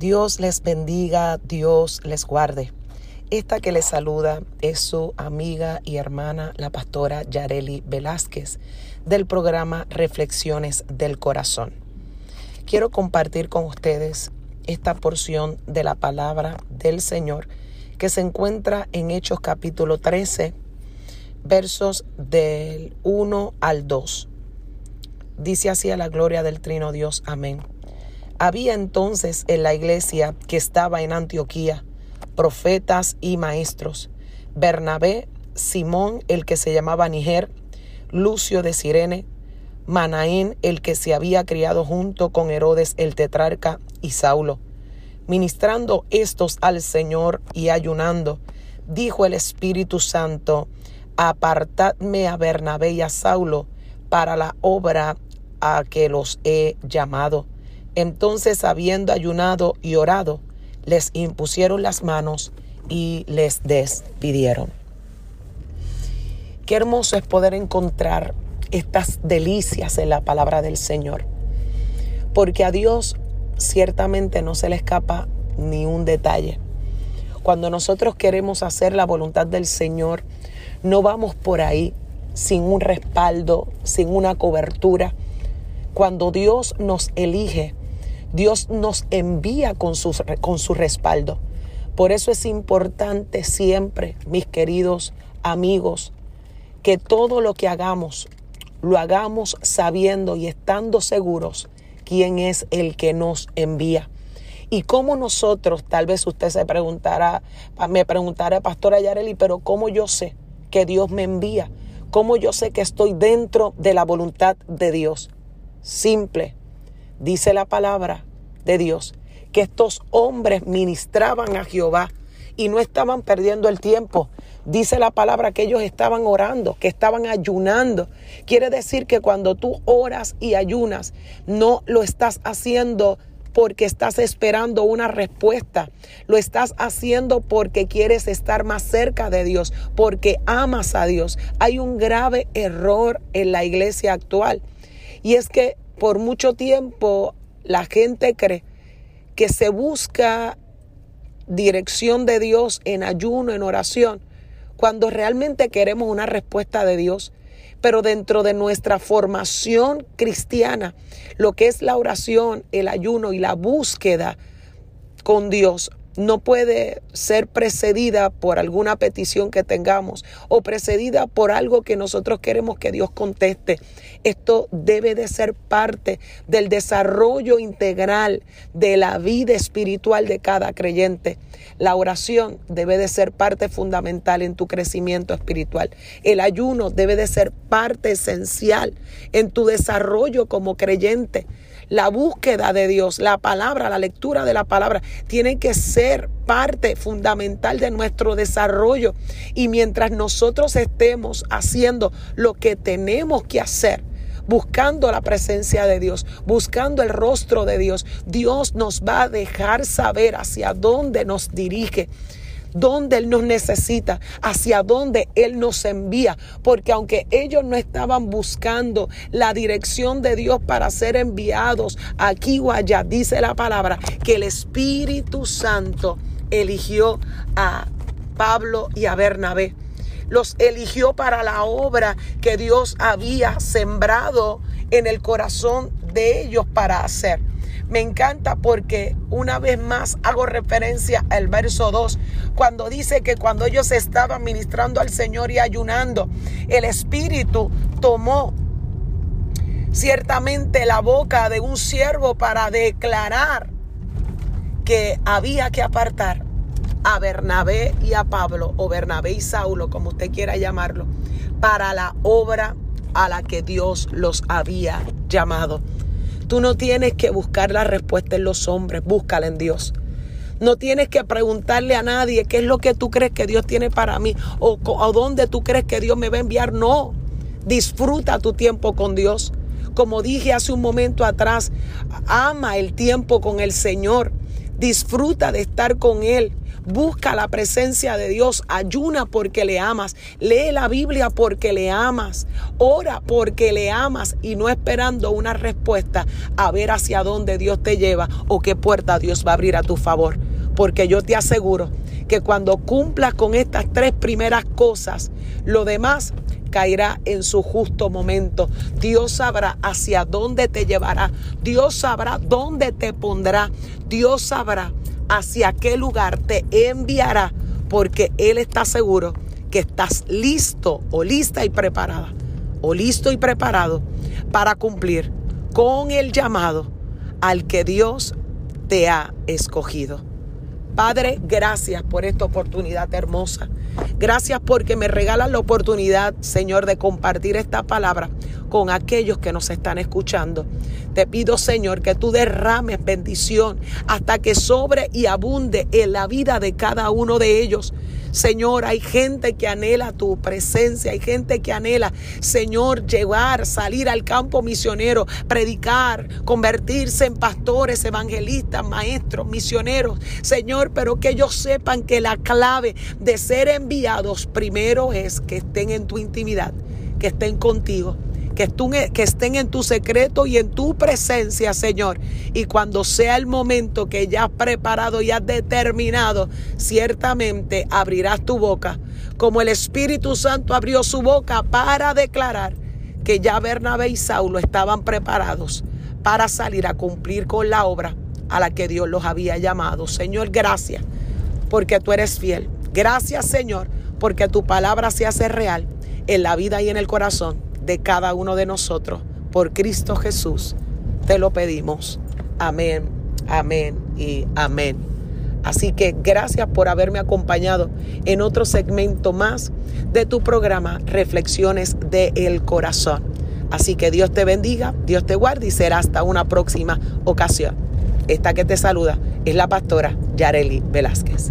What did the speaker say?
Dios les bendiga, Dios les guarde. Esta que les saluda es su amiga y hermana, la pastora Yareli Velázquez, del programa Reflexiones del Corazón. Quiero compartir con ustedes esta porción de la palabra del Señor que se encuentra en Hechos capítulo 13, versos del 1 al 2. Dice así a la gloria del Trino Dios. Amén. Había entonces en la iglesia que estaba en Antioquía profetas y maestros, Bernabé, Simón, el que se llamaba Niger, Lucio de Sirene, Manaín, el que se había criado junto con Herodes el tetrarca, y Saulo. Ministrando estos al Señor y ayunando, dijo el Espíritu Santo, apartadme a Bernabé y a Saulo para la obra a que los he llamado. Entonces, habiendo ayunado y orado, les impusieron las manos y les despidieron. Qué hermoso es poder encontrar estas delicias en la palabra del Señor, porque a Dios ciertamente no se le escapa ni un detalle. Cuando nosotros queremos hacer la voluntad del Señor, no vamos por ahí sin un respaldo, sin una cobertura. Cuando Dios nos elige, Dios nos envía con su, con su respaldo. Por eso es importante siempre, mis queridos amigos, que todo lo que hagamos, lo hagamos sabiendo y estando seguros quién es el que nos envía. Y cómo nosotros, tal vez usted se preguntará, me preguntará, Pastora Yareli, pero ¿cómo yo sé que Dios me envía? ¿Cómo yo sé que estoy dentro de la voluntad de Dios? Simple, Dice la palabra de Dios que estos hombres ministraban a Jehová y no estaban perdiendo el tiempo. Dice la palabra que ellos estaban orando, que estaban ayunando. Quiere decir que cuando tú oras y ayunas, no lo estás haciendo porque estás esperando una respuesta. Lo estás haciendo porque quieres estar más cerca de Dios, porque amas a Dios. Hay un grave error en la iglesia actual. Y es que por mucho tiempo la gente cree que se busca dirección de Dios en ayuno, en oración, cuando realmente queremos una respuesta de Dios. Pero dentro de nuestra formación cristiana, lo que es la oración, el ayuno y la búsqueda con Dios no puede ser precedida por alguna petición que tengamos o precedida por algo que nosotros queremos que Dios conteste. Esto debe de ser parte del desarrollo integral de la vida espiritual de cada creyente. La oración debe de ser parte fundamental en tu crecimiento espiritual. El ayuno debe de ser parte esencial en tu desarrollo como creyente la búsqueda de Dios, la palabra, la lectura de la palabra, tiene que ser parte fundamental de nuestro desarrollo. Y mientras nosotros estemos haciendo lo que tenemos que hacer, buscando la presencia de Dios, buscando el rostro de Dios, Dios nos va a dejar saber hacia dónde nos dirige dónde Él nos necesita, hacia dónde Él nos envía. Porque aunque ellos no estaban buscando la dirección de Dios para ser enviados aquí o allá, dice la palabra que el Espíritu Santo eligió a Pablo y a Bernabé. Los eligió para la obra que Dios había sembrado en el corazón de ellos para hacer. Me encanta porque una vez más hago referencia al verso 2, cuando dice que cuando ellos estaban ministrando al Señor y ayunando, el Espíritu tomó ciertamente la boca de un siervo para declarar que había que apartar a Bernabé y a Pablo, o Bernabé y Saulo, como usted quiera llamarlo, para la obra a la que Dios los había llamado. Tú no tienes que buscar la respuesta en los hombres, búscala en Dios. No tienes que preguntarle a nadie qué es lo que tú crees que Dios tiene para mí o, dónde tú crees que Dios me va a enviar. No, disfruta tu tiempo con Dios. Como dije hace un momento atrás, ama el tiempo con el Señor. Disfruta de estar con Él. Busca la presencia de Dios. Ayuna porque le amas. Lee la Biblia porque le amas. Ora porque le amas y no esperando una respuesta a ver hacia dónde Dios te lleva o qué puerta Dios va a abrir a tu favor. Porque yo te aseguro que cuando cumplas con estas tres primeras cosas, lo demás caerá en su justo momento. Dios sabrá hacia dónde te llevará. Dios sabrá dónde te pondrá. Dios sabrá hacia qué lugar te enviará porque Él está seguro que estás listo o lista y preparada o listo y preparado para cumplir con el llamado al que Dios te ha escogido. Padre, gracias por esta oportunidad hermosa. Gracias porque me regalas la oportunidad, Señor, de compartir esta palabra con aquellos que nos están escuchando. Te pido, Señor, que tú derrames bendición hasta que sobre y abunde en la vida de cada uno de ellos. Señor, hay gente que anhela tu presencia, hay gente que anhela, Señor, llevar, salir al campo misionero, predicar, convertirse en pastores, evangelistas, maestros, misioneros. Señor, pero que ellos sepan que la clave de ser enviados primero es que estén en tu intimidad, que estén contigo que, estén en tu secreto y en tu presencia, Señor. Y cuando sea el momento que ya has preparado y has determinado, ciertamente abrirás tu boca, como el Espíritu Santo abrió su boca para declarar que ya Bernabé y Saulo estaban preparados para salir a cumplir con la obra a la que Dios los había llamado. Señor, gracias porque tú eres fiel. Gracias, Señor, porque tu palabra se hace real en la vida y en el corazón de cada uno de nosotros. Por Cristo Jesús te lo pedimos. Amén, amén y amén. Así que gracias por haberme acompañado en otro segmento más de tu programa Reflexiones del Corazón. Así que Dios te bendiga, Dios te guarde y será hasta una próxima ocasión. Esta que te saluda es la pastora Yareli Velázquez.